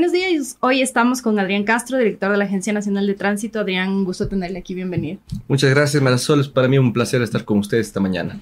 Buenos días, hoy estamos con Adrián Castro, director de la Agencia Nacional de Tránsito. Adrián, un gusto tenerle aquí, bienvenido. Muchas gracias, Marisol, es para mí un placer estar con ustedes esta mañana.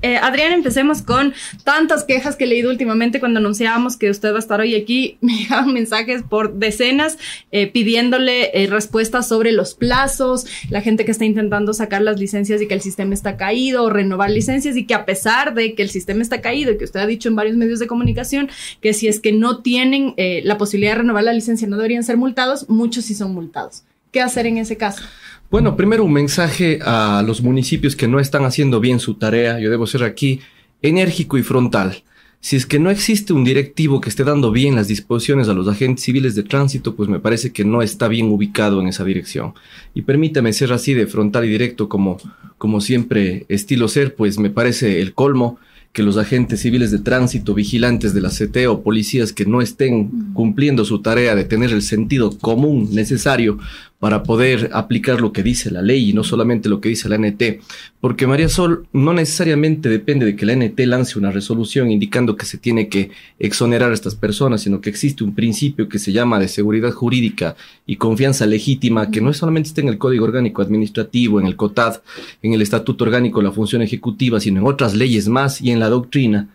Eh, Adrián, empecemos con tantas quejas que he leído últimamente cuando anunciábamos que usted va a estar hoy aquí. Me llegaban mensajes por decenas eh, pidiéndole eh, respuestas sobre los plazos, la gente que está intentando sacar las licencias y que el sistema está caído, o renovar licencias y que a pesar de que el sistema está caído y que usted ha dicho en varios medios de comunicación que si es que no tienen la posibilidad renovar la licencia no deberían ser multados, muchos sí son multados. ¿Qué hacer en ese caso? Bueno, primero un mensaje a los municipios que no están haciendo bien su tarea. Yo debo ser aquí enérgico y frontal. Si es que no existe un directivo que esté dando bien las disposiciones a los agentes civiles de tránsito, pues me parece que no está bien ubicado en esa dirección. Y permítame ser así de frontal y directo como, como siempre estilo ser, pues me parece el colmo que los agentes civiles de tránsito, vigilantes de la CT o policías que no estén cumpliendo su tarea de tener el sentido común necesario para poder aplicar lo que dice la ley y no solamente lo que dice la NT, porque María Sol no necesariamente depende de que la NT lance una resolución indicando que se tiene que exonerar a estas personas, sino que existe un principio que se llama de seguridad jurídica y confianza legítima, que no solamente está en el Código Orgánico Administrativo, en el COTAD, en el Estatuto Orgánico de la Función Ejecutiva, sino en otras leyes más y en la doctrina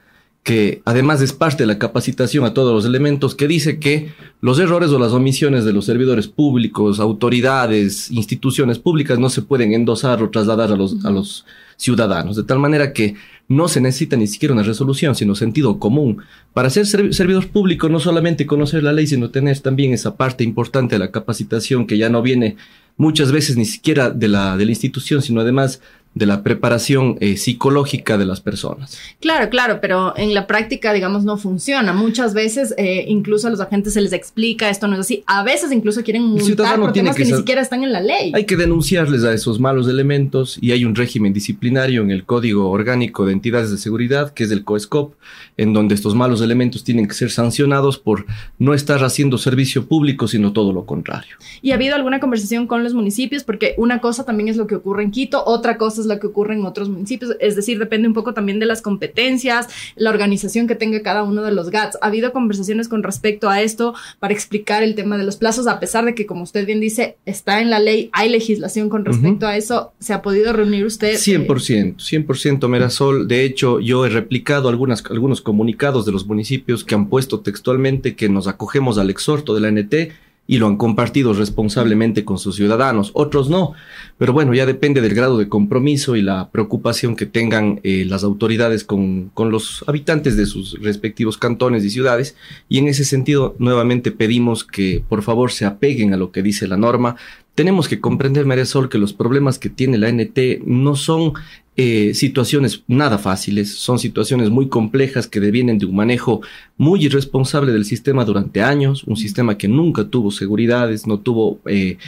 que además es parte de la capacitación a todos los elementos, que dice que los errores o las omisiones de los servidores públicos, autoridades, instituciones públicas no se pueden endosar o trasladar a los, a los ciudadanos, de tal manera que no se necesita ni siquiera una resolución, sino sentido común. Para ser servidor público no solamente conocer la ley, sino tener también esa parte importante de la capacitación que ya no viene muchas veces ni siquiera de la, de la institución, sino además de la preparación eh, psicológica de las personas. Claro, claro, pero en la práctica, digamos, no funciona. Muchas veces, eh, incluso a los agentes se les explica esto no es así. A veces incluso quieren multar por temas que, ni siquiera están en la ley. Hay que denunciarles a esos malos elementos y hay un régimen disciplinario en el Código Orgánico de Entidades de Seguridad, que es el COESCOP, en donde estos malos elementos tienen que ser sancionados por no estar haciendo servicio público, sino todo lo contrario. ¿Y ha habido alguna conversación con los municipios? Porque una cosa también es lo que ocurre en Quito, otra cosa es lo que ocurre en otros municipios. Es decir, depende un poco también de las competencias, la organización que tenga cada uno de los GATS. ¿Ha habido conversaciones con respecto a esto para explicar el tema de los plazos? A pesar de que, como usted bien dice, está en la ley, hay legislación con respecto a eso. ¿Se ha podido reunir usted? 100%, 100% Merasol. De hecho, yo he replicado algunas, algunos comunicados de los municipios que han puesto textualmente que nos acogemos al exhorto de la NT y lo han compartido responsablemente con sus ciudadanos, otros no. Pero bueno, ya depende del grado de compromiso y la preocupación que tengan eh, las autoridades con, con, los habitantes de sus respectivos cantones y ciudades. Y en ese sentido, nuevamente pedimos que por favor se apeguen a lo que dice la norma. Tenemos que comprender, María Sol, que los problemas que tiene la NT no son eh, situaciones nada fáciles, son situaciones muy complejas que devienen de un manejo muy irresponsable del sistema durante años, un sistema que nunca tuvo seguridades, no tuvo eh,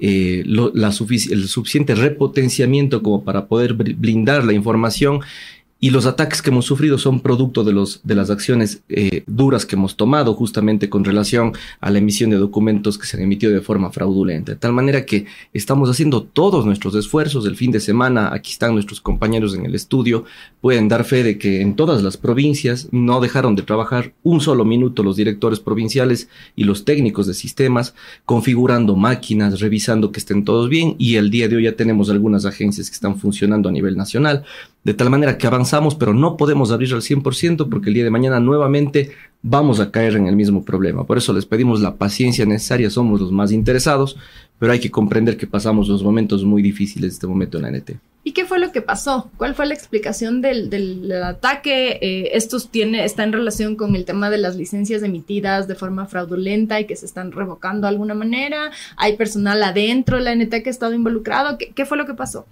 eh, la el suficiente repotenciamiento como para poder blindar la información y los ataques que hemos sufrido son producto de, los, de las acciones eh, duras que hemos tomado justamente con relación a la emisión de documentos que se han emitido de forma fraudulenta. De tal manera que estamos haciendo todos nuestros esfuerzos. El fin de semana, aquí están nuestros compañeros en el estudio, pueden dar fe de que en todas las provincias no dejaron de trabajar un solo minuto los directores provinciales y los técnicos de sistemas, configurando máquinas, revisando que estén todos bien y el día de hoy ya tenemos algunas agencias que están funcionando a nivel nacional de tal manera que avanzamos, pero no podemos abrir al 100% porque el día de mañana nuevamente vamos a caer en el mismo problema. Por eso les pedimos la paciencia necesaria, somos los más interesados, pero hay que comprender que pasamos los momentos muy difíciles de este momento en la NT. ¿Y qué fue lo que pasó? ¿Cuál fue la explicación del, del, ataque? Eh, ¿Esto tiene, está en relación con el tema de las licencias emitidas de forma fraudulenta y que se están revocando de alguna manera? ¿Hay personal adentro de la NT que ha estado involucrado? ¿Qué, qué fue lo que pasó?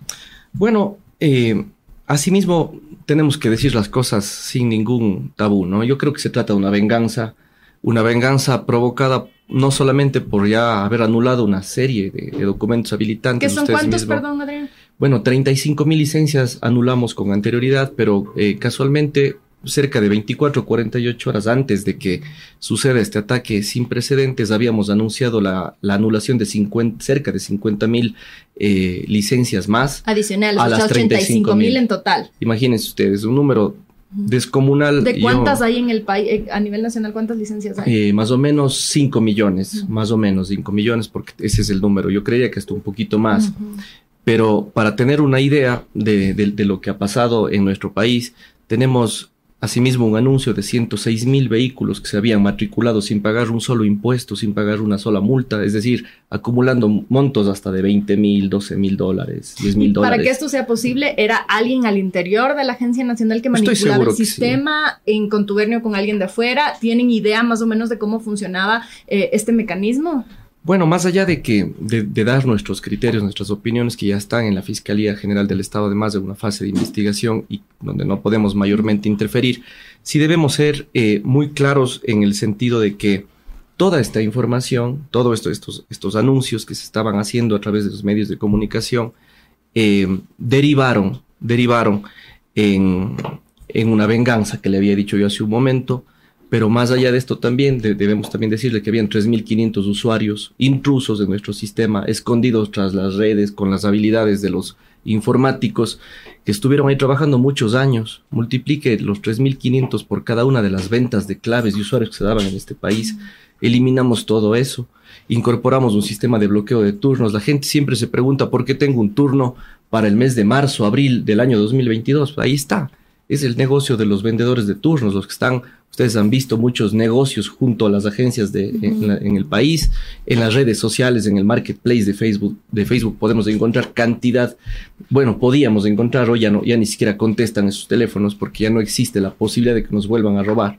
Bueno, eh, Asimismo, tenemos que decir las cosas sin ningún tabú, ¿no? Yo creo que se trata de una venganza, una venganza provocada no solamente por ya haber anulado una serie de, documentos habilitantes. ¿Qué son cuántos, perdón, Adrián? Bueno, 35 mil licencias anulamos con anterioridad, pero eh, casualmente cerca de 24 o 48 horas antes de que suceda este ataque sin precedentes, habíamos anunciado la, anulación de 50, cerca de 50 mil eh, licencias más. Adicionales, a las 35 mil en total. Imagínense ustedes, un número descomunal. ¿De cuántas hay en el país, eh, a nivel nacional, cuántas licencias hay? Eh, más o menos 5 millones, más o menos 5 millones, porque ese es el número. Yo creía que esto un poquito más. Pero para tener una idea de, de, lo que ha pasado en nuestro país, tenemos Asimismo, un anuncio de 106 mil vehículos que se habían matriculado sin pagar un solo impuesto, sin pagar una sola multa, es decir, acumulando montos hasta de 20 mil, 12 mil dólares, 10 mil dólares. Para que esto sea posible, ¿era alguien al interior de la Agencia Nacional que manipulaba el sistema en contubernio con alguien de afuera? ¿Tienen idea más o menos de cómo funcionaba eh, este mecanismo? Bueno, más allá de que de, dar nuestros criterios, nuestras opiniones que ya están en la Fiscalía General del Estado, además de una fase de investigación y donde no podemos mayormente interferir, sí debemos ser eh, muy claros en el sentido de que toda esta información, todos esto, estos, estos anuncios que se estaban haciendo a través de los medios de comunicación, eh, derivaron, derivaron en una venganza que le había dicho yo hace un momento, pero más allá de esto también debemos también decirle que habían 3.500 usuarios intrusos de nuestro sistema, escondidos tras las redes, con las habilidades de los informáticos, que estuvieron ahí trabajando muchos años. Multiplique los 3.500 por cada una de las ventas de claves y usuarios que se daban en este país. Eliminamos todo eso. Incorporamos un sistema de bloqueo de turnos. La gente siempre se pregunta por qué tengo un turno para el mes de marzo, abril del año 2022. Ahí está. Es el negocio de los vendedores de turnos, los que están Ustedes han visto muchos negocios junto a las agencias de, en, el país, en las redes sociales, en el marketplace de Facebook. De Facebook podemos encontrar cantidad, bueno, podíamos encontrar, hoy ya, no, ya ni siquiera contestan esos teléfonos porque ya no existe la posibilidad de que nos vuelvan a robar.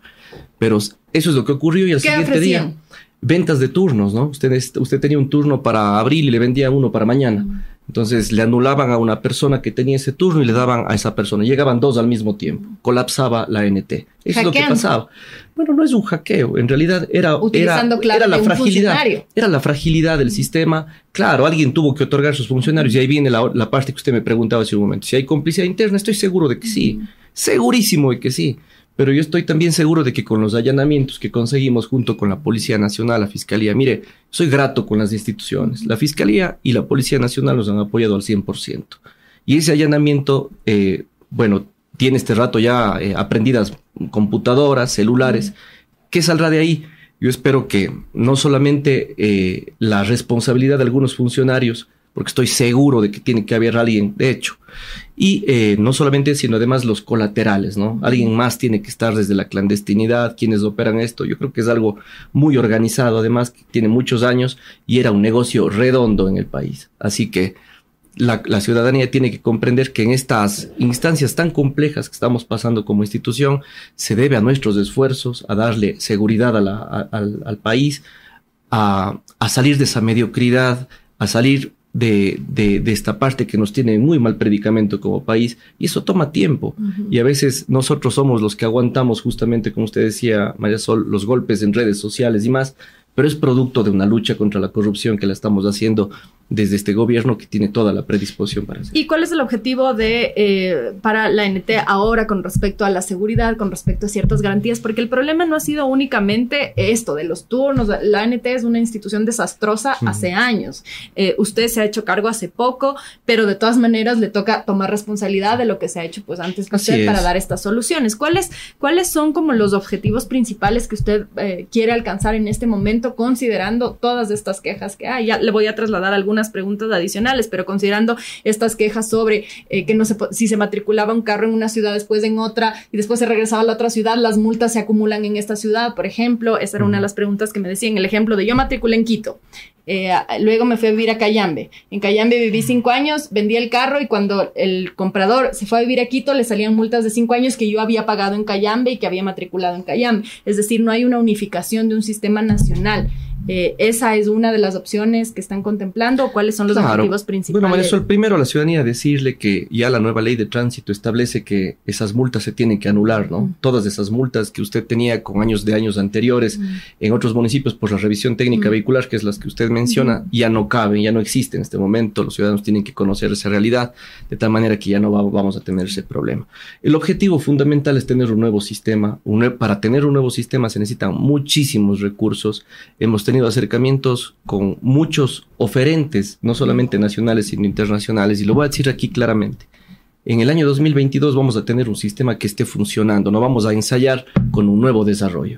Pero eso es lo que ocurrió y al siguiente día, ventas de turnos, ¿no? Usted, usted tenía un turno para abril y le vendía uno para mañana. Entonces le anulaban a una persona que tenía ese turno y le daban a esa persona. Llegaban dos al mismo tiempo. Colapsaba la NT. Eso es lo que pasaba. Bueno, no es un hackeo. En realidad era, era, era la fragilidad. Era la fragilidad del sistema. Claro, alguien tuvo que otorgar sus funcionarios y ahí viene la, la parte que usted me preguntaba hace un momento. Si hay complicidad interna, estoy seguro de que sí. Segurísimo de que sí. Pero yo estoy también seguro de que con los allanamientos que conseguimos junto con la Policía Nacional, la Fiscalía, mire, soy grato con las instituciones. La Fiscalía y la Policía Nacional nos han apoyado al 100%. Y ese allanamiento, eh, bueno, tiene este rato ya eh, aprendidas computadoras, celulares. ¿Qué saldrá de ahí? Yo espero que no solamente eh, la responsabilidad de algunos funcionarios, porque estoy seguro de que tiene que haber alguien, de hecho. Y eh, no solamente, sino además los colaterales, ¿no? Alguien más tiene que estar desde la clandestinidad, quienes operan esto. Yo creo que es algo muy organizado, además, que tiene muchos años y era un negocio redondo en el país. Así que la, ciudadanía tiene que comprender que en estas instancias tan complejas que estamos pasando como institución, se debe a nuestros esfuerzos, a darle seguridad al, país, a, a salir de esa mediocridad, a salir de, de, esta parte que nos tiene muy mal predicamento como país y eso toma tiempo. Y a veces nosotros somos los que aguantamos justamente como usted decía María Sol los golpes en redes sociales y más pero es producto de una lucha contra la corrupción que la estamos haciendo desde este gobierno que tiene toda la predisposición para hacer. ¿Y cuál es el objetivo de eh, para la NT ahora con respecto a la seguridad, con respecto a ciertas garantías? Porque el problema no ha sido únicamente esto de los turnos. La NT es una institución desastrosa hace años. Eh, usted se ha hecho cargo hace poco, pero de todas maneras le toca tomar responsabilidad de lo que se ha hecho pues antes que usted para dar estas soluciones. ¿Cuáles, ¿Cuáles son como los objetivos principales que usted eh, quiere alcanzar en este momento, considerando todas estas quejas que hay? Ya le voy a trasladar algunas preguntas adicionales, pero considerando estas quejas sobre eh, que no se, si se matriculaba un carro en una ciudad, después en otra, y después se regresaba a la otra ciudad, las multas se acumulan en esta ciudad, por ejemplo. Esa era una de las preguntas que me decían. El ejemplo de yo matriculé en Quito. Eh, luego me fui a vivir a Cayambe. En Cayambe viví cinco años, vendí el carro y cuando el comprador se fue a vivir a Quito le salían multas de cinco años que yo había pagado en Cayambe y que había matriculado en Cayambe. Es decir, no hay una unificación de un sistema nacional. Eh, ¿Esa es una de las opciones que están contemplando o cuáles son los objetivos principales? Bueno, Marisol, primero a la ciudadanía decirle que ya la nueva ley de tránsito establece que esas multas se tienen que anular, ¿no? Todas esas multas que usted tenía con años de años anteriores en otros municipios por la revisión técnica vehicular, que es las que usted menciona, ya no caben, ya no existen en este momento. Los ciudadanos tienen que conocer esa realidad de tal manera que ya no vamos a tener ese problema. El objetivo fundamental es tener un nuevo sistema. para tener un nuevo sistema se necesitan muchísimos recursos. Hemos tenido acercamientos con muchos oferentes, no solamente nacionales, sino internacionales, y lo voy a decir aquí claramente. En el año 2022 vamos a tener un sistema que esté funcionando, no vamos a ensayar con un nuevo desarrollo.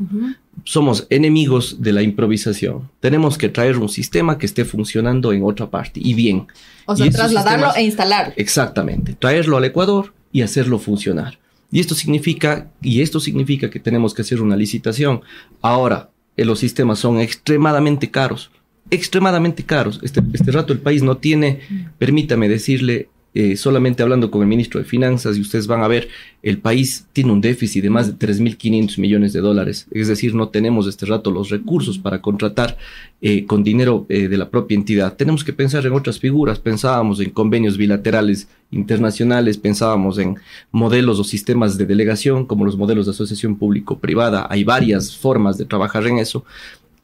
Somos enemigos de la improvisación. Tenemos que traer un sistema que esté funcionando en otra parte y bien. O sea, trasladarlo e instalarlo. Exactamente, traerlo al Ecuador y hacerlo funcionar. Y esto significa, y esto significa que tenemos que hacer una licitación. Ahora, eh, los sistemas son extremadamente caros, extremadamente caros. Este, este rato el país no tiene, permítame decirle, eh, solamente hablando con el ministro de Finanzas y ustedes van a ver, el país tiene un déficit de más de 3.500 millones de dólares. Es decir, no tenemos este rato los recursos para contratar eh, con dinero eh, de la propia entidad. Tenemos que pensar en otras figuras. Pensábamos en convenios bilaterales internacionales, pensábamos en modelos o sistemas de delegación como los modelos de asociación público-privada. Hay varias formas de trabajar en eso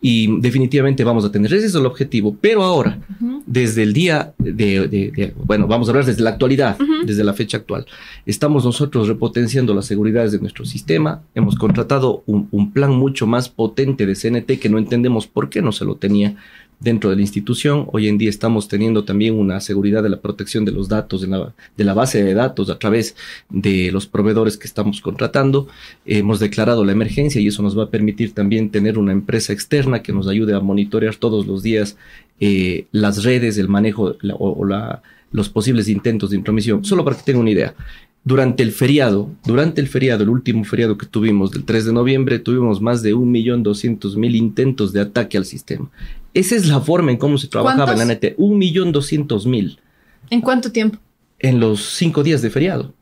y definitivamente vamos a tener. Ese es el objetivo. Pero ahora, desde el día de, bueno, vamos a hablar desde la actualidad, desde la fecha actual, estamos nosotros repotenciando las seguridades de nuestro sistema. Hemos contratado un, un plan mucho más potente de CNT que no entendemos por qué no se lo tenía dentro de la institución. Hoy en día estamos teniendo también una seguridad de la protección de los datos, de la, base de datos a través de los proveedores que estamos contratando. hemos declarado la emergencia y eso nos va a permitir también tener una empresa externa que nos ayude a monitorear todos los días eh, las redes, el manejo o, los posibles intentos de intromisión. Solo para que tengan una idea. Durante el feriado, durante el feriado, el último feriado que tuvimos del 3 de noviembre, tuvimos más de 1.200.000 intentos de ataque al sistema. Esa es la forma en cómo se trabajaba en la NT. Un millón doscientos mil. ¿En cuánto tiempo? En los cinco días de feriado.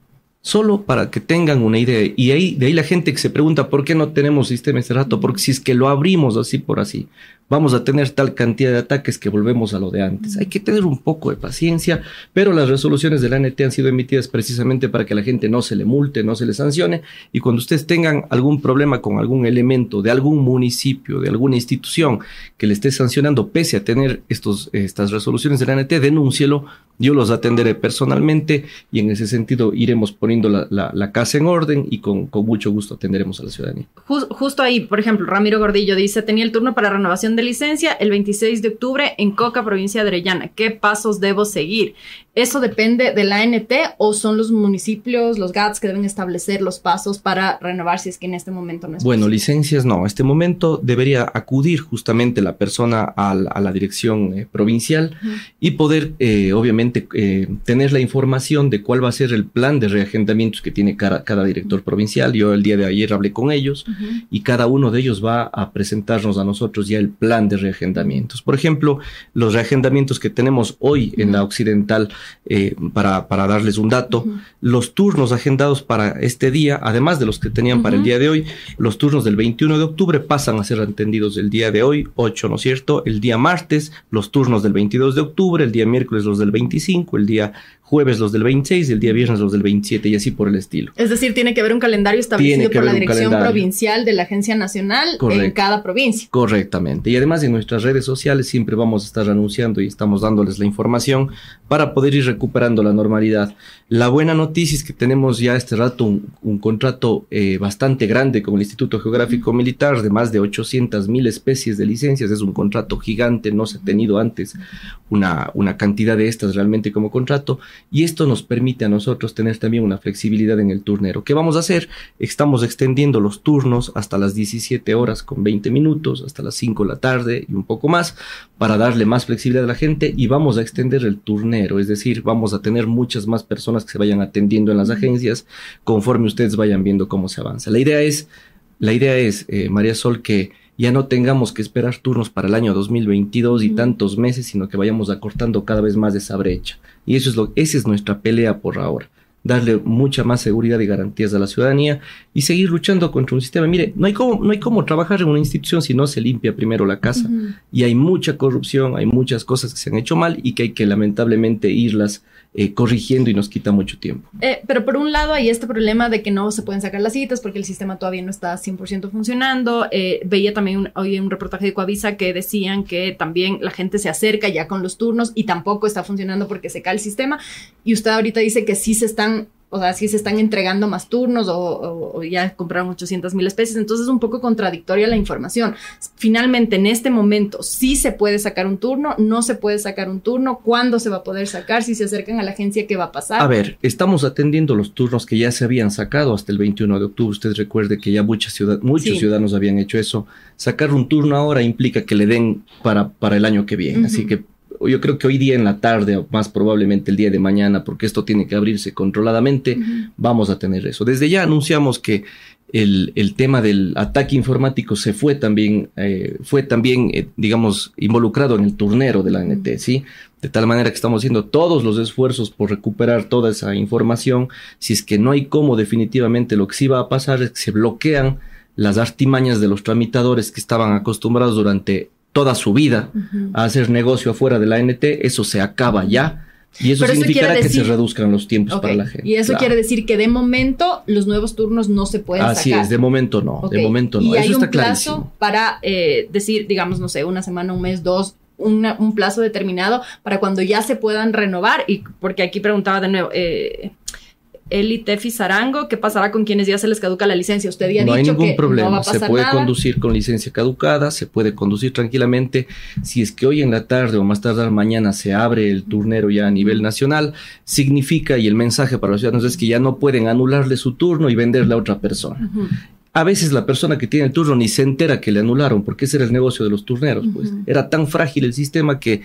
Solo para que tengan una idea. Y ahí, de ahí la gente que se pregunta por qué no tenemos sistema este rato, porque si es que lo abrimos así por así, vamos a tener tal cantidad de ataques que volvemos a lo de antes. Hay que tener un poco de paciencia, pero las resoluciones de la ANT han sido emitidas precisamente para que la gente no se le multe, no se le sancione, y cuando ustedes tengan algún problema con algún elemento de algún municipio, de alguna institución que le esté sancionando, pese a tener estos, estas resoluciones de la ANT, denúncielo, yo los atenderé personalmente y en ese sentido iremos poniendo la, casa en orden y con, mucho gusto atenderemos a la ciudadanía. justo ahí, por ejemplo, Ramiro Gordillo dice, tenía el turno para renovación de licencia el 26 de octubre en Coca, provincia de Orellana. ¿Qué pasos debo seguir? ¿Eso depende de la ANT o son los municipios, los GATS que deben establecer los pasos para renovar si es que en este momento no es Bueno, licencias no. En este momento debería acudir justamente la persona a, la dirección eh, provincial y poder, eh, obviamente, eh, tener la información de cuál va a ser el plan de reagendamientos que tiene cada, cada director provincial. Yo el día de ayer hablé con ellos y cada uno de ellos va a presentarnos a nosotros ya el plan de reagendamientos. Por ejemplo, los reagendamientos que tenemos hoy en la occidental eh, para, para, darles un dato, los turnos agendados para este día, además de los que tenían para el día de hoy, los turnos del 21 de octubre pasan a ser atendidos el día de hoy, 8, ¿no es cierto? El día martes, los turnos del 22 de octubre, el día miércoles los del 25, el día jueves los del 26, el día viernes los del 27 y así por el estilo. Es decir, tiene que haber un calendario establecido por la Dirección Provincial de la Agencia Nacional en cada provincia. Correctamente. Y además en nuestras redes sociales siempre vamos a estar anunciando y estamos dándoles la información para poder ir recuperando la normalidad. La buena noticia es que tenemos ya este rato un, contrato eh, bastante grande con el Instituto Geográfico Militar de más de 800 mil especies de licencias. Es un contrato gigante, no se ha tenido antes una, una cantidad de estas realmente como contrato y esto nos permite a nosotros tener también una flexibilidad en el turnero. ¿Qué vamos a hacer? Estamos extendiendo los turnos hasta las 17 horas con 20 minutos, hasta las 5 de la tarde y un poco más, para darle más flexibilidad a la gente y vamos a extender el turnero, es decir, vamos a tener muchas más personas que se vayan atendiendo en las agencias conforme ustedes vayan viendo cómo se avanza. La idea es, la idea es, eh, María Sol, que ya no tengamos que esperar turnos para el año 2022 y tantos meses, sino que vayamos acortando cada vez más esa brecha. Y eso es lo, esa es nuestra pelea por ahora. Darle mucha más seguridad y garantías a la ciudadanía y seguir luchando contra un sistema. Mire, no hay cómo, no hay cómo trabajar en una institución si no se limpia primero la casa. Y hay mucha corrupción, hay muchas cosas que se han hecho mal y que hay que lamentablemente irlas eh, corrigiendo y nos quita mucho tiempo. Eh, pero por un lado hay este problema de que no se pueden sacar las citas porque el sistema todavía no está 100% funcionando. Eh, veía también hoy un reportaje de Coavisa que decían que también la gente se acerca ya con los turnos y tampoco está funcionando porque se cae el sistema. Y usted ahorita dice que sí se están o sea, si se están entregando más turnos o, ya compraron 800 mil especies, entonces es un poco contradictoria la información. Finalmente, en este momento, sí se puede sacar un turno, no se puede sacar un turno, cuándo se va a poder sacar, si se acercan a la agencia, ¿qué va a pasar? A ver, estamos atendiendo los turnos que ya se habían sacado hasta el 21 de octubre. Usted recuerde que ya muchas ciudad, muchos ciudadanos habían hecho eso. Sacar un turno ahora implica que le den para, para el año que viene. Así que yo creo que hoy día en la tarde o más probablemente el día de mañana, porque esto tiene que abrirse controladamente, vamos a tener eso. Desde ya anunciamos que el, el tema del ataque informático se fue también, eh, fue también, eh, digamos, involucrado en el turnero de la ANT, ¿sí? De tal manera que estamos haciendo todos los esfuerzos por recuperar toda esa información. Si es que no hay cómo, definitivamente lo que sí va a pasar es que se bloquean las artimañas de los tramitadores que estaban acostumbrados durante toda su vida a hacer negocio afuera de la ANT, eso se acaba ya. Y eso significará que se reduzcan los tiempos para la gente. Y eso quiere decir que de momento los nuevos turnos no se pueden Así sacar. Así es, de momento no, de momento no. Y eso hay está un plazo para eh, decir, digamos, no sé, una semana, un mes, dos, un plazo determinado para cuando ya se puedan renovar. Y porque aquí preguntaba de nuevo, eh, Eli Tefi Zarango, ¿qué pasará con quienes ya se les caduca la licencia? Usted ya ha no dicho hay ningún problema. no va a se puede conducir con licencia caducada, se puede conducir tranquilamente. Si es que hoy en la tarde o más tarde mañana se abre el turnero ya a nivel nacional, significa y el mensaje para los ciudadanos es que ya no pueden anularle su turno y venderle a otra persona. A veces la persona que tiene el turno ni se entera que le anularon, porque ese era el negocio de los turneros, pues. Era tan frágil el sistema que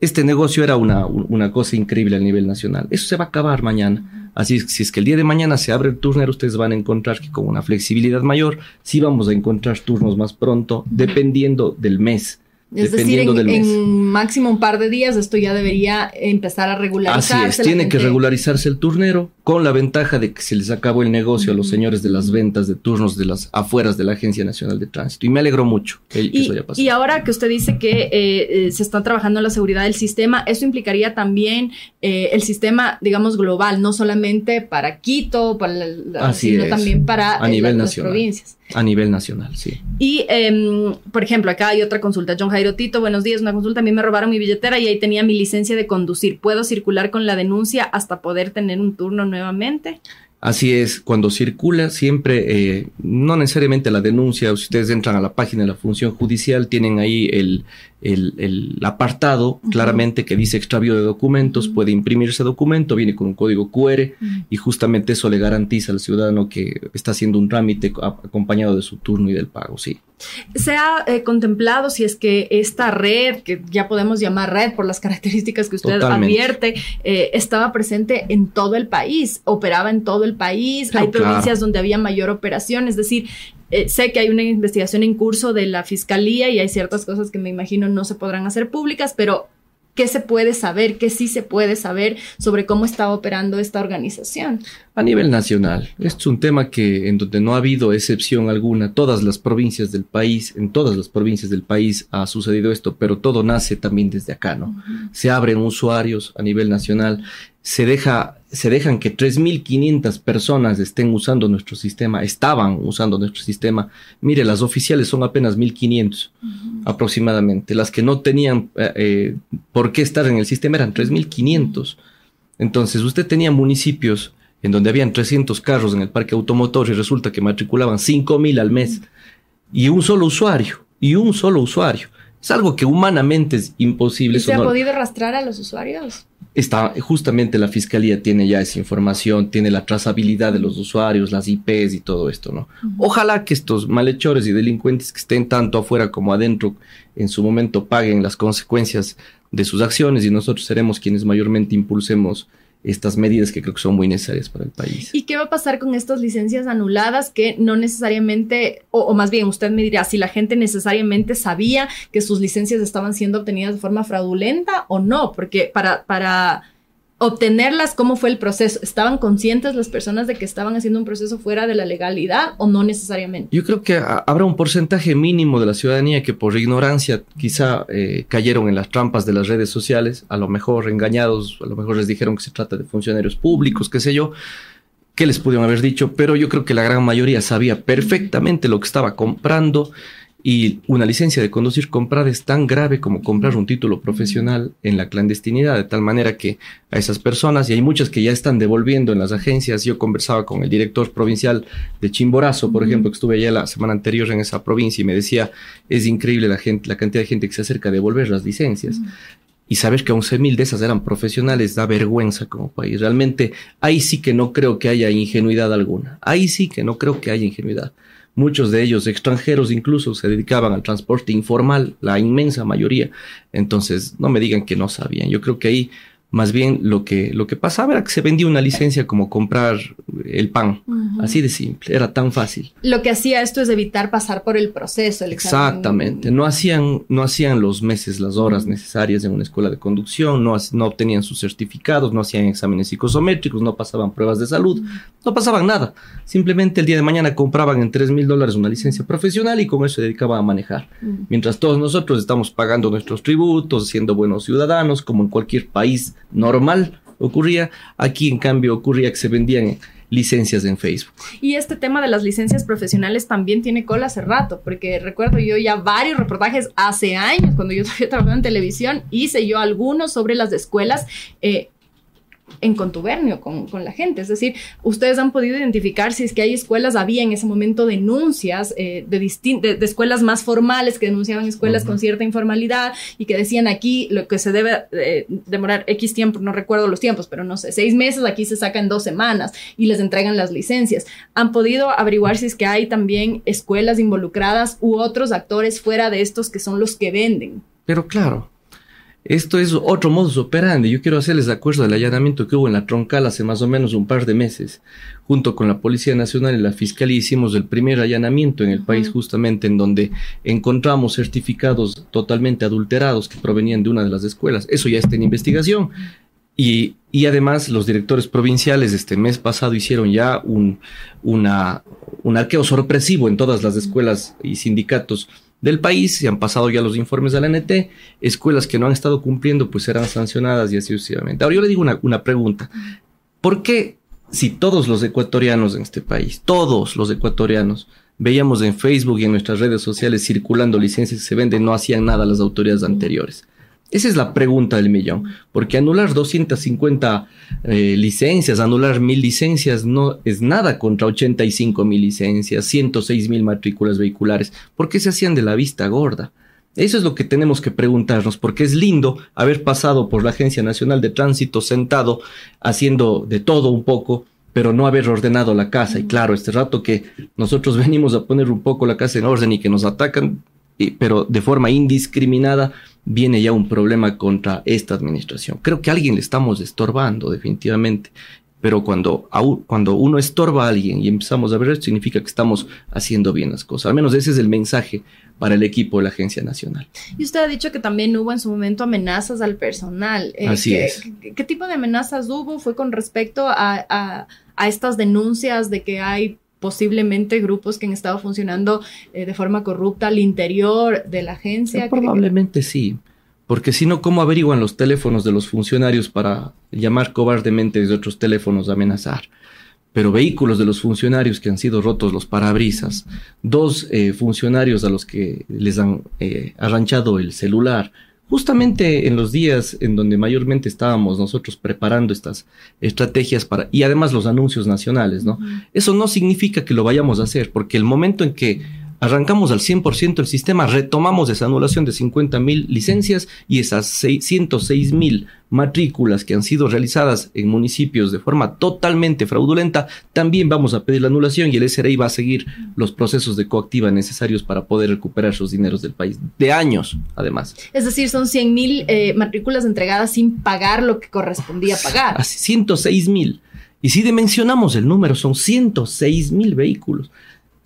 este negocio era una, una cosa increíble a nivel nacional. Eso se va a acabar mañana. Así es, si es que el día de mañana se abre el turnero, ustedes van a encontrar que con una flexibilidad mayor, sí vamos a encontrar turnos más pronto, dependiendo del mes. Es decir, en, máximo un par de días esto ya debería empezar a regularizarse. Así es, tiene que regularizarse el turnero con la ventaja de que se les acabó el negocio a los señores de las ventas de turnos de las afueras de la Agencia Nacional de Tránsito. Y me alegro mucho que, y, eso haya pasado. Y ahora que usted dice que eh, eh, se está trabajando en la seguridad del sistema, eso implicaría también eh, el sistema, digamos, global, no solamente para Quito, para sino también para a nivel las nacional. provincias. A nivel nacional, sí. Y, em, por ejemplo, acá hay otra consulta. John Jairo Tito, buenos días. Una consulta. A mí me robaron mi billetera y ahí tenía mi licencia de conducir. ¿Puedo circular con la denuncia hasta poder tener un turno nuevamente? Así es, cuando circula siempre, eh, no necesariamente la denuncia, si ustedes entran a la página de la función judicial, tienen ahí el, el, apartado claramente que dice extravío de documentos, puede imprimir ese documento, viene con un código QR y justamente eso le garantiza al ciudadano que está haciendo un trámite acompañado de su turno y del pago, sí. ¿Se ha eh, contemplado si es que esta red, que ya podemos llamar red por las características que usted advierte, eh, estaba presente en todo el país, operaba en todo el país? Hay provincias donde había mayor operación, es decir, eh, sé que hay una investigación en curso de la fiscalía y hay ciertas cosas que me imagino no se podrán hacer públicas, pero ¿qué se puede saber? ¿Qué sí se puede saber sobre cómo está operando esta organización? A nivel nacional, esto es un tema que en donde no ha habido excepción alguna, todas las provincias del país, en todas las provincias del país ha sucedido esto, pero todo nace también desde acá, ¿no? Se abren usuarios a nivel nacional se, deja, se dejan que 3.500 personas estén usando nuestro sistema, estaban usando nuestro sistema. Mire, las oficiales son apenas 1.500 aproximadamente. Las que no tenían eh, eh, por qué estar en el sistema eran 3.500. Entonces, usted tenía municipios en donde habían 300 carros en el parque automotor y resulta que matriculaban 5.000 al mes y un solo usuario, y un solo usuario. Es algo que humanamente es imposible. ¿Y se ha podido rastrar a los usuarios? Está, justamente la fiscalía tiene ya esa información, tiene la trazabilidad de los usuarios, las IPs y todo esto, ¿no? Ojalá que estos malhechores y delincuentes que estén tanto afuera como adentro en su momento paguen las consecuencias de sus acciones y nosotros seremos quienes mayormente impulsemos estas medidas que creo que son muy necesarias para el país. ¿Y qué va a pasar con estas licencias anuladas que no necesariamente, o, más bien usted me dirá, si la gente necesariamente sabía que sus licencias estaban siendo obtenidas de forma fraudulenta o no? Porque para, para obtenerlas, ¿cómo fue el proceso? ¿Estaban conscientes las personas de que estaban haciendo un proceso fuera de la legalidad o no necesariamente? Yo creo que habrá un porcentaje mínimo de la ciudadanía que por ignorancia quizá eh, cayeron en las trampas de las redes sociales, a lo mejor engañados, a lo mejor les dijeron que se trata de funcionarios públicos, qué sé yo, qué les pudieron haber dicho, pero yo creo que la gran mayoría sabía perfectamente lo que estaba comprando Y una licencia de conducir comprada es tan grave como comprar un título profesional en la clandestinidad, de tal manera que a esas personas, y hay muchas que ya están devolviendo en las agencias, yo conversaba con el director provincial de Chimborazo, por ejemplo, que estuve allá la semana anterior en esa provincia y me decía, es increíble la, gente, la cantidad de gente que se acerca a devolver las licencias. Y saber que 11 mil de esas eran profesionales da vergüenza como país. Realmente ahí sí que no creo que haya ingenuidad alguna. Ahí sí que no creo que haya ingenuidad. Muchos de ellos extranjeros incluso se dedicaban al transporte informal, la inmensa mayoría. Entonces, no me digan que no sabían. Yo creo que ahí más bien lo que, lo que pasaba era que se vendía una licencia como comprar el pan. Así de simple, era tan fácil. Lo que hacía esto es evitar pasar por el proceso, el Exactamente. No hacían, no hacían los meses, las horas necesarias en una escuela de conducción, no, no obtenían sus certificados, no hacían exámenes psicosométricos, no pasaban pruebas de salud, no pasaban nada. Simplemente el día de mañana compraban en 3 mil dólares una licencia profesional y con eso se dedicaban a manejar. Mientras todos nosotros estamos pagando nuestros tributos, siendo buenos ciudadanos, como en cualquier país normal ocurría. Aquí, en cambio, ocurría que se vendían licencias en Facebook. Y este tema de las licencias profesionales también tiene cola hace rato, porque recuerdo yo ya varios reportajes hace años, cuando yo todavía trabajando en televisión, hice yo algunos sobre las escuelas. Eh, en contubernio con, con, la gente. Es decir, ustedes han podido identificar si es que hay escuelas, había en ese momento denuncias eh, de, de, escuelas más formales que denunciaban escuelas con cierta informalidad y que decían aquí lo que se debe eh, demorar X tiempo, no recuerdo los tiempos, pero no sé, seis meses, aquí se sacan dos semanas y les entregan las licencias. Han podido averiguar si es que hay también escuelas involucradas u otros actores fuera de estos que son los que venden. Pero claro, esto es otro modus operandi. Yo quiero hacerles de acuerdo al allanamiento que hubo en la troncal hace más o menos un par de meses. Junto con la Policía Nacional y la Fiscalía hicimos el primer allanamiento en el país justamente en donde encontramos certificados totalmente adulterados que provenían de una de las escuelas. Eso ya está en investigación. Y, y además los directores provinciales este mes pasado hicieron ya un, una, un arqueo sorpresivo en todas las escuelas y sindicatos del país, se han pasado ya los informes de la NT, escuelas que no han estado cumpliendo pues serán sancionadas y así sucesivamente. Ahora yo le digo una, una pregunta, ¿por qué si todos los ecuatorianos en este país, todos los ecuatorianos, veíamos en Facebook y en nuestras redes sociales circulando licencias que se venden, no hacían nada las autoridades anteriores? Esa es la pregunta del millón, porque anular 250 eh, licencias, anular mil licencias no es nada contra 85 mil licencias, 106 mil matrículas vehiculares. ¿Por qué se hacían de la vista gorda? Eso es lo que tenemos que preguntarnos, porque es lindo haber pasado por la Agencia Nacional de Tránsito sentado haciendo de todo un poco, pero no haber ordenado la casa. Y claro, este rato que nosotros venimos a poner un poco la casa en orden y que nos atacan, pero de forma indiscriminada, viene ya un problema contra esta administración. Creo que a alguien le estamos estorbando, definitivamente. Pero cuando, cuando uno estorba a alguien y empezamos a ver significa que estamos haciendo bien las cosas. Al menos ese es el mensaje para el equipo de la Agencia Nacional. Y usted ha dicho que también hubo en su momento amenazas al personal. Eh, Así es. ¿qué, tipo de amenazas hubo? ¿Fue con respecto a, a estas denuncias de que hay posiblemente grupos que han estado funcionando eh, de forma corrupta al interior de la agencia. probablemente sí, porque si no, ¿cómo averiguan los teléfonos de los funcionarios para llamar cobardemente desde otros teléfonos a amenazar? Pero vehículos de los funcionarios que han sido rotos los parabrisas, dos eh, funcionarios a los que les han eh, arranchado el celular, justamente en los días en donde mayormente estábamos nosotros preparando estas estrategias para, y además los anuncios nacionales, ¿no? Eso no significa que lo vayamos a hacer, porque el momento en que arrancamos al 100% el sistema, retomamos esa anulación de 50 mil licencias y esas 106 mil matrículas que han sido realizadas en municipios de forma totalmente fraudulenta, también vamos a pedir la anulación y el SRI va a seguir los procesos de coactiva necesarios para poder recuperar esos dineros del país, de años además. Es decir, son 100 mil eh, matrículas entregadas sin pagar lo que correspondía pagar. 106 mil. Y si dimensionamos el número, son 106 mil vehículos.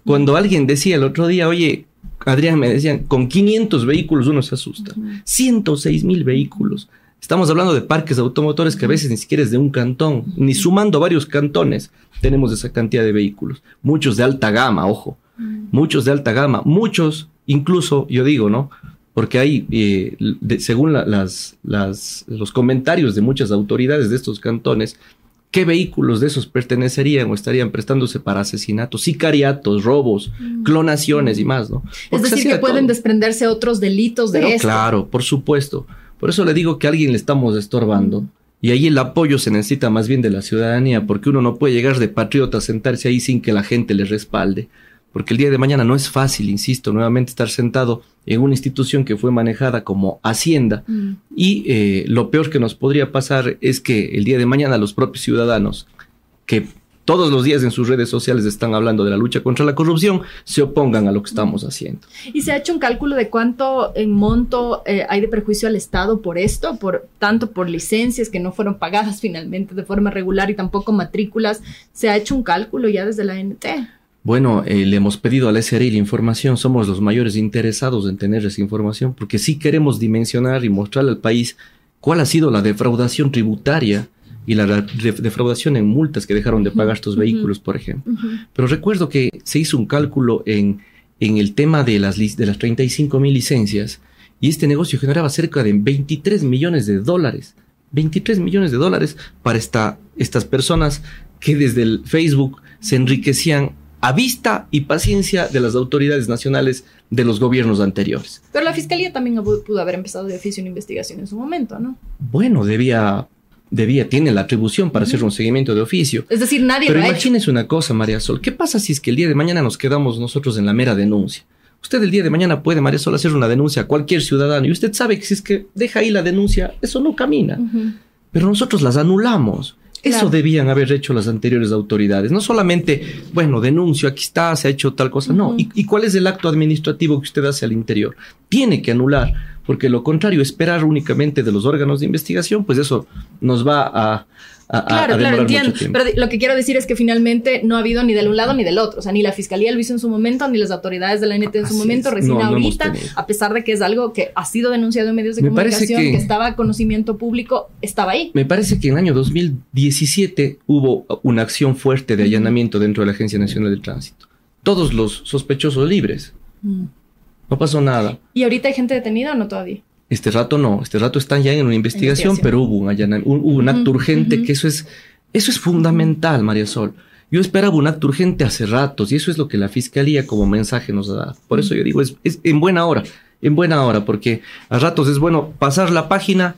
Cuando alguien decía el otro día, oye, Adrián, me decían, con 500 vehículos uno se asusta. 106 mil vehículos. Estamos hablando de parques automotores que a veces ni siquiera es de un cantón, ni sumando varios cantones tenemos esa cantidad de vehículos. Muchos de alta gama, ojo. Muchos de alta gama. Muchos, incluso, yo digo, ¿no? Porque hay, eh, según las, las, los comentarios de muchas autoridades de estos cantones, ¿Qué vehículos de esos pertenecerían o estarían prestándose para asesinatos, sicariatos, robos, mm. clonaciones y más, ¿no? es decir, que pueden desprenderse otros delitos de eso. Claro, por supuesto. Por eso le digo que a alguien le estamos estorbando. Y ahí el apoyo se necesita más bien de la ciudadanía, porque uno no puede llegar de patriota a sentarse ahí sin que la gente le respalde. Porque el día de mañana no es fácil, insisto, nuevamente estar sentado en una institución que fue manejada como Hacienda. Mm. Y eh, lo peor que nos podría pasar es que el día de mañana los propios ciudadanos que todos los días en sus redes sociales están hablando de la lucha contra la corrupción, se opongan a lo que estamos haciendo. ¿Y se ha hecho un cálculo de cuánto en monto eh, hay de perjuicio al Estado por esto, por tanto por licencias que no fueron pagadas finalmente de forma regular y tampoco matrículas? ¿Se ha hecho un cálculo ya desde la NT? Bueno, eh, le hemos pedido al SRI la información, somos los mayores interesados en tener esa información, porque sí queremos dimensionar y mostrarle al país cuál ha sido la defraudación tributaria y la defraudación en multas que dejaron de pagar estos vehículos, por ejemplo. Pero recuerdo que se hizo un cálculo en, en el tema de las, de las 35 mil licencias y este negocio generaba cerca de 23 millones de dólares. 23 millones de dólares para esta, estas personas que desde el Facebook se enriquecían a vista y paciencia de las autoridades nacionales de los gobiernos anteriores. Pero la fiscalía también pudo haber empezado de oficio una investigación en su momento, ¿no? Bueno, debía, debía, tiene la atribución para hacer un seguimiento de oficio. Es decir, nadie Pero lo imagínese una cosa, María Sol, ¿qué pasa si es que el día de mañana nos quedamos nosotros en la mera denuncia? Usted el día de mañana puede, María Sol, hacer una denuncia a cualquier ciudadano y usted sabe que si es que deja ahí la denuncia, eso no camina. Pero nosotros las anulamos. Eso debían haber hecho las anteriores autoridades. No solamente, bueno, denuncio, aquí está, se ha hecho tal cosa. No. ¿Y, cuál es el acto administrativo que usted hace al interior? Tiene que anular, porque lo contrario, esperar únicamente de los órganos de investigación, pues eso nos va a, claro, claro, entiendo. Pero lo que quiero decir es que finalmente no ha habido ni del un lado ni del otro. O sea, ni la fiscalía lo hizo en su momento, ni las autoridades de la NT en su momento, recién ahorita, a pesar de que es algo que ha sido denunciado en medios de comunicación, que, estaba a conocimiento público, estaba ahí. Me parece que en el año 2017 hubo una acción fuerte de allanamiento dentro de la Agencia Nacional del Tránsito. Todos los sospechosos libres. Mm. No pasó nada. ¿Y ahorita hay gente detenida o no todavía? Este rato no, este rato están ya en una investigación, pero hubo un, hubo un acto urgente, que eso es, eso es fundamental, María Sol. Yo esperaba un acto urgente hace ratos y eso es lo que la fiscalía como mensaje nos da. Por eso yo digo, es, es en buena hora, en buena hora, porque a ratos es bueno pasar la página,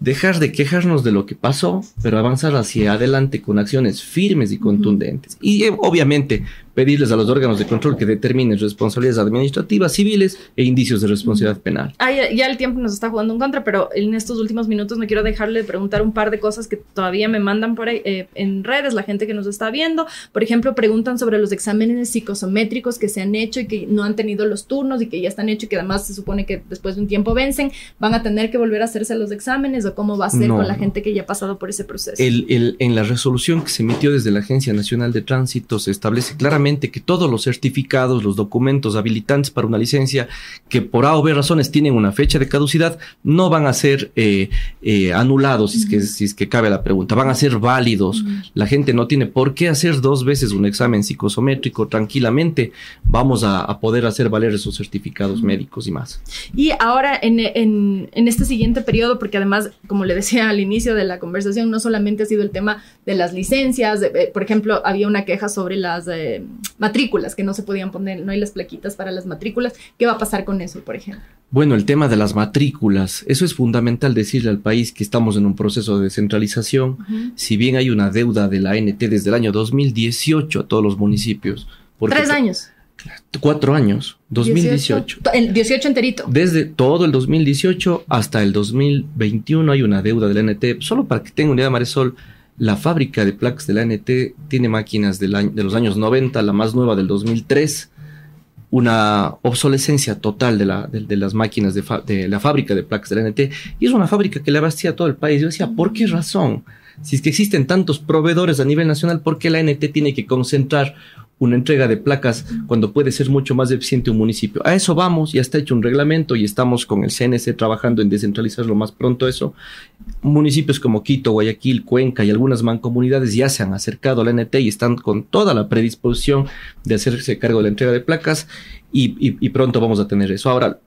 dejar de quejarnos de lo que pasó, pero avanzar hacia adelante con acciones firmes y contundentes. Y eh, obviamente pedirles a los órganos de control que determinen responsabilidades administrativas, civiles e indicios de responsabilidad penal. Ah, ya, el tiempo nos está jugando en contra, pero en estos últimos minutos me quiero dejarle de preguntar un par de cosas que todavía me mandan por ahí, eh, en redes, la gente que nos está viendo. Por ejemplo, preguntan sobre los exámenes psicosométricos que se han hecho y que no han tenido los turnos y que ya están hechos y que además se supone que después de un tiempo vencen. ¿Van a tener que volver a hacerse los exámenes o cómo va a ser con la gente que ya ha pasado por ese proceso? en la resolución que se emitió desde la Agencia Nacional de Tránsito se establece claramente que todos los certificados, los documentos habilitantes para una licencia que por A o B razones tienen una fecha de caducidad, no van a ser eh, eh, anulados, si es, que, si es que cabe la pregunta, van a ser válidos. La gente no tiene por qué hacer dos veces un examen psicosométrico tranquilamente. Vamos a, poder hacer valer esos certificados médicos y más. Y ahora en, en, en este siguiente periodo, porque además, como le decía al inicio de la conversación, no solamente ha sido el tema de las licencias, eh, por ejemplo, había una queja sobre las matrículas, que no se podían poner, no hay las plaquitas para las matrículas. ¿Qué va a pasar con eso, por ejemplo? Bueno, el tema de las matrículas, eso es fundamental decirle al país que estamos en un proceso de descentralización. Si bien hay una deuda de la ANT desde el año 2018 a todos los municipios. Tres años. Cuatro años, 2018. el 18 enterito. Desde todo el 2018 hasta el 2021 hay una deuda de la ANT. Solo para que tenga una idea, Marisol, la fábrica de placas de la ANT tiene máquinas de los años 90, la más nueva del 2003, una obsolescencia total de, la, de, las máquinas de, la fábrica de placas de la ANT, y es una fábrica que le abastecía a todo el país. Yo decía, ¿por qué razón? Si es que existen tantos proveedores a nivel nacional, ¿por qué la ANT tiene que concentrar una entrega de placas cuando puede ser mucho más eficiente un municipio. A eso vamos, ya está hecho un reglamento y estamos con el CNC trabajando en descentralizar lo más pronto eso. Municipios como Quito, Guayaquil, Cuenca y algunas mancomunidades ya se han acercado a la NT y están con toda la predisposición de hacerse cargo de la entrega de placas y, y pronto vamos a tener eso. Ahora,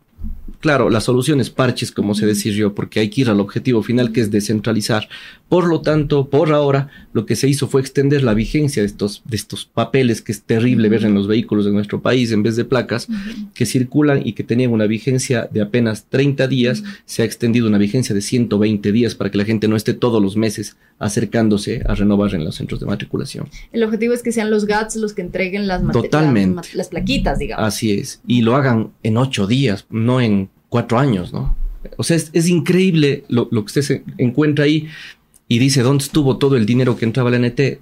claro, la solución es parches, como se decir yo, porque hay que ir al objetivo final que es descentralizar. Por lo tanto, por ahora, lo que se hizo fue extender la vigencia de estos, de estos papeles que es terrible ver en los vehículos de nuestro país en vez de placas que circulan y que tenían una vigencia de apenas 30 días, se ha extendido una vigencia de 120 días para que la gente no esté todos los meses acercándose a renovar en los centros de matriculación. El objetivo es que sean los GATS los que entreguen las, Totalmente. las, las plaquitas, digamos. Así es. Y lo hagan en ocho días, no en cuatro años, ¿no? O sea, es, increíble lo, que usted se encuentra ahí y dice, ¿dónde estuvo todo el dinero que entraba a la NT?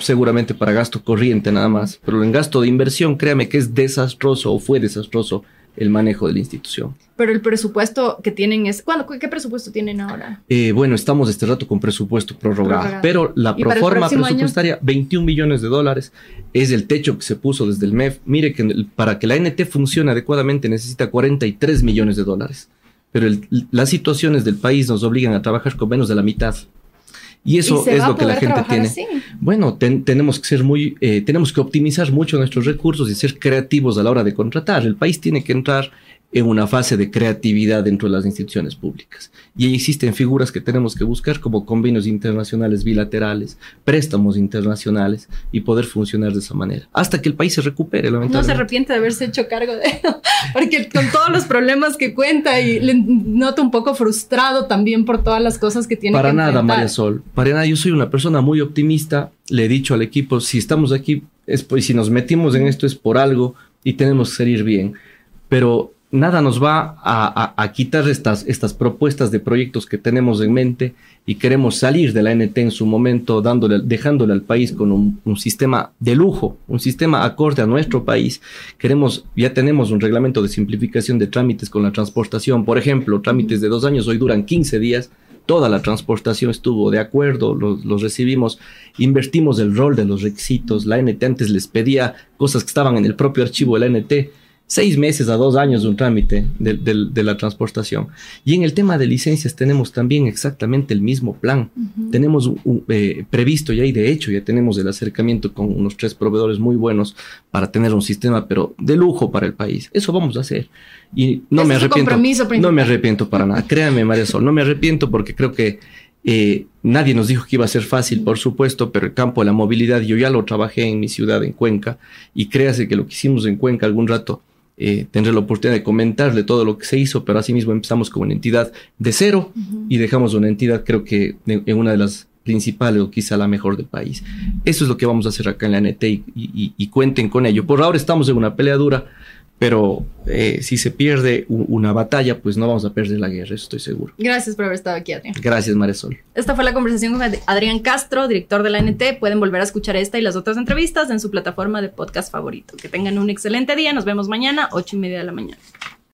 Seguramente para gasto corriente nada más, pero en gasto de inversión, créame que es desastroso o fue desastroso el manejo de la institución. Pero el presupuesto que tienen es... ¿cuándo, ¿Qué presupuesto tienen ahora? Eh, bueno, estamos este rato con presupuesto prorrogado, pero la proforma presupuestaria, 21 millones de dólares, es el techo que se puso desde el MEF. Mire que para que la NT funcione adecuadamente necesita 43 millones de dólares, pero las situaciones del país nos obligan a trabajar con menos de la mitad. Y eso es lo que la gente tiene. Bueno, tenemos que ser muy, eh, tenemos que optimizar mucho nuestros recursos y ser creativos a la hora de contratar. El país tiene que entrar en una fase de creatividad dentro de las instituciones públicas. Y ahí existen figuras que tenemos que buscar como convenios internacionales bilaterales, préstamos internacionales y poder funcionar de esa manera, hasta que el país se recupere. No se arrepiente de haberse hecho cargo de eso, porque con todos los problemas que cuenta y le noto un poco frustrado también por todas las cosas que tiene para que nada, María Sol, para nada, yo soy una persona muy optimista, le he dicho al equipo, si estamos aquí, es, pues, si nos metimos en esto es por algo y tenemos que salir bien, pero nada nos va a, quitar estas, estas propuestas de proyectos que tenemos en mente y queremos salir de la NT en su momento, dándole, dejándole al país con un, sistema de lujo, un sistema acorde a nuestro país. Queremos, ya tenemos un reglamento de simplificación de trámites con la transportación. Por ejemplo, trámites de dos años hoy duran 15 días. Toda la transportación estuvo de acuerdo, los, los recibimos, invertimos el rol de los requisitos. La NT antes les pedía cosas que estaban en el propio archivo de la NT seis meses a dos años de un trámite de, la transportación. Y en el tema de licencias tenemos también exactamente el mismo plan. Tenemos eh, previsto ya y de hecho ya tenemos el acercamiento con unos tres proveedores muy buenos para tener un sistema, pero de lujo para el país. Eso vamos a hacer. Y no me arrepiento. No me arrepiento para nada. Créame, María Sol, no me arrepiento porque creo que eh, nadie nos dijo que iba a ser fácil, por supuesto, pero el campo de la movilidad, yo ya lo trabajé en mi ciudad, en Cuenca, y créase que lo que hicimos en Cuenca algún rato eh, tendré la oportunidad de comentarle todo lo que se hizo, pero asimismo empezamos con una entidad de cero y dejamos una entidad creo que en una de las principales o quizá la mejor del país. Eso es lo que vamos a hacer acá en la NT y, cuenten con ello. Por ahora estamos en una pelea dura, pero eh, si se pierde una batalla, pues no vamos a perder la guerra, eso estoy seguro. Gracias por haber estado aquí, Adrián. Gracias, Maresol. Esta fue la conversación con Adrián Castro, director de la NT. Pueden volver a escuchar esta y las otras entrevistas en su plataforma de podcast favorito. Que tengan un excelente día. Nos vemos mañana, ocho y media de la mañana.